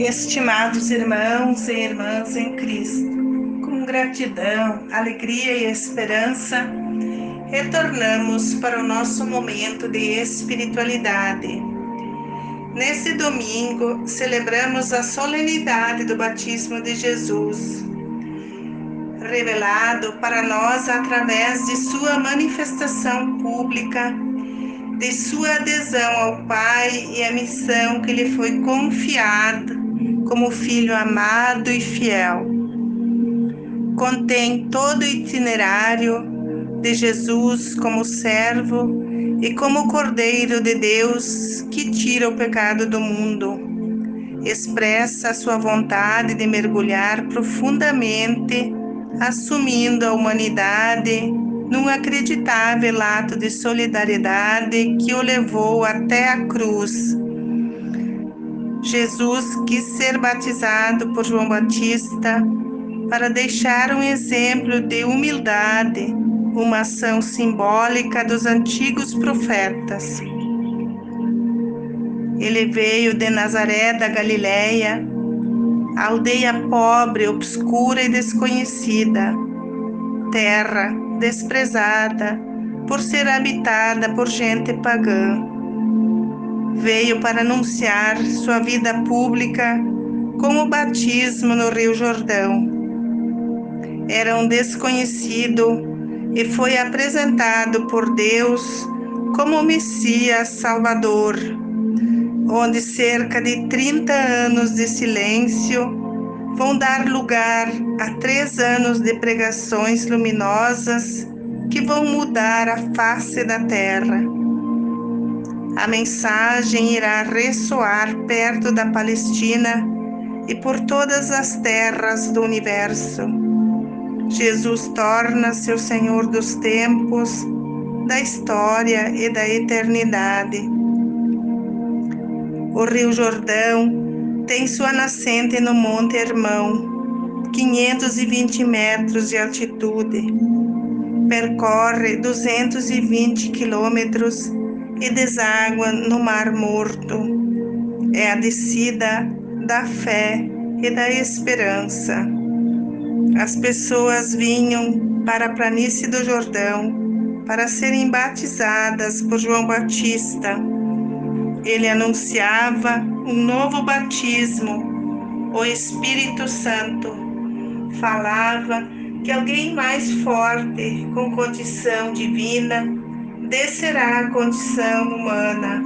Estimados irmãos e irmãs em Cristo, com gratidão, alegria e esperança, retornamos para o nosso momento de espiritualidade. Nesse domingo, celebramos a solenidade do batismo de Jesus, revelado para nós através de sua manifestação pública de sua adesão ao Pai e à missão que lhe foi confiada como filho amado e fiel. Contém todo o itinerário de Jesus como servo e como Cordeiro de Deus que tira o pecado do mundo. Expressa a sua vontade de mergulhar profundamente, assumindo a humanidade num acreditável ato de solidariedade que o levou até a cruz. Jesus quis ser batizado por João Batista para deixar um exemplo de humildade, uma ação simbólica dos antigos profetas. Ele veio de Nazaré da Galileia, aldeia pobre, obscura e desconhecida, terra desprezada por ser habitada por gente pagã. Veio para anunciar sua vida pública com o batismo no Rio Jordão. Era um desconhecido e foi apresentado por Deus como Messias Salvador, onde cerca de 30 anos de silêncio vão dar lugar a três anos de pregações luminosas que vão mudar a face da terra. A mensagem irá ressoar perto da Palestina e por todas as terras do universo. Jesus torna-se o Senhor dos tempos, da história e da eternidade. O Rio Jordão tem sua nascente no Monte Hermão, 520 metros de altitude. Percorre 220 quilômetros e deságua no Mar Morto. É a descida da fé e da esperança. As pessoas vinham para a planície do Jordão para serem batizadas por João Batista ele anunciava um novo batismo, o Espírito Santo. Falava que alguém mais forte, com condição divina, descerá à condição humana.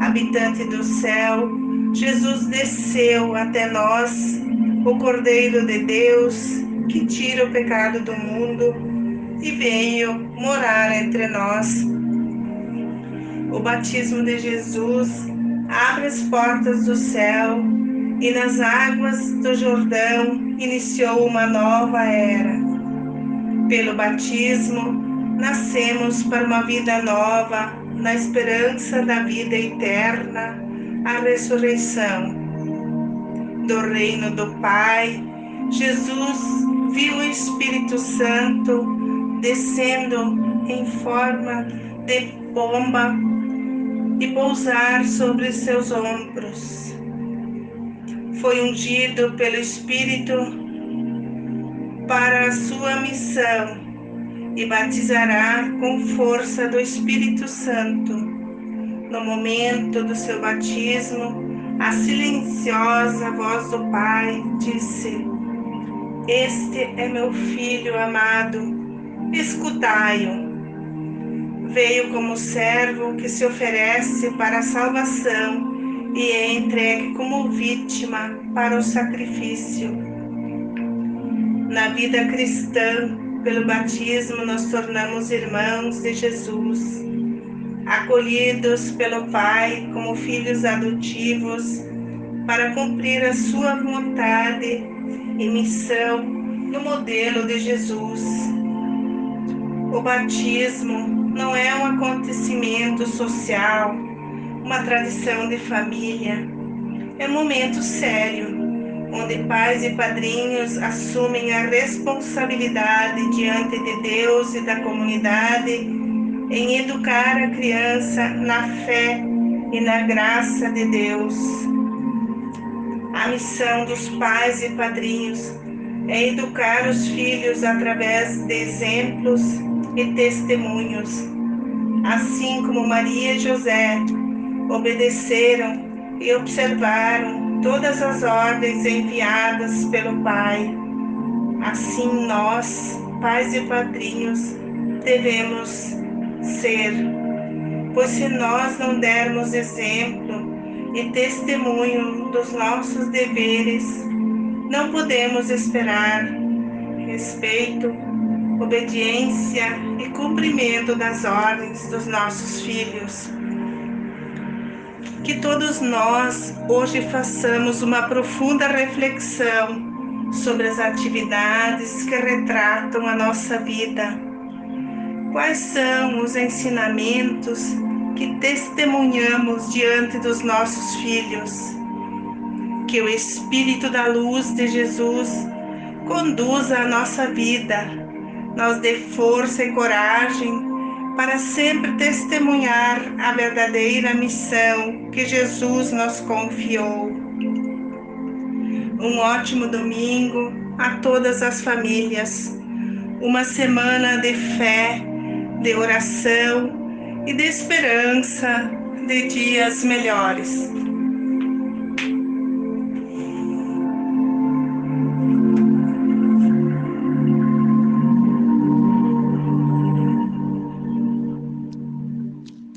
Habitante do céu, Jesus desceu até nós, o Cordeiro de Deus, que tira o pecado do mundo, e veio morar entre nós o batismo de Jesus abre as portas do céu e nas águas do Jordão iniciou uma nova era. Pelo batismo, nascemos para uma vida nova, na esperança da vida eterna, a ressurreição. Do reino do Pai, Jesus viu o Espírito Santo descendo em forma de pomba e pousar sobre seus ombros. Foi ungido pelo Espírito para a sua missão e batizará com força do Espírito Santo. No momento do seu batismo, a silenciosa voz do Pai disse: Este é meu filho amado, escutai-o veio como servo que se oferece para a salvação e é entregue como vítima para o sacrifício. Na vida cristã, pelo batismo, nos tornamos irmãos de Jesus, acolhidos pelo Pai como filhos adotivos para cumprir a sua vontade e missão no modelo de Jesus. O batismo não é um acontecimento social, uma tradição de família. É um momento sério, onde pais e padrinhos assumem a responsabilidade diante de Deus e da comunidade em educar a criança na fé e na graça de Deus. A missão dos pais e padrinhos é educar os filhos através de exemplos e testemunhos. Assim como Maria e José obedeceram e observaram todas as ordens enviadas pelo Pai, assim nós, pais e padrinhos, devemos ser. Pois se nós não dermos exemplo e testemunho dos nossos deveres, não podemos esperar respeito, obediência e cumprimento das ordens dos nossos filhos. Que todos nós hoje façamos uma profunda reflexão sobre as atividades que retratam a nossa vida. Quais são os ensinamentos que testemunhamos diante dos nossos filhos? que o Espírito da luz de Jesus conduza a nossa vida, nos dê força e coragem para sempre testemunhar a verdadeira missão que Jesus nos confiou. Um ótimo domingo a todas as famílias, uma semana de fé, de oração e de esperança de dias melhores.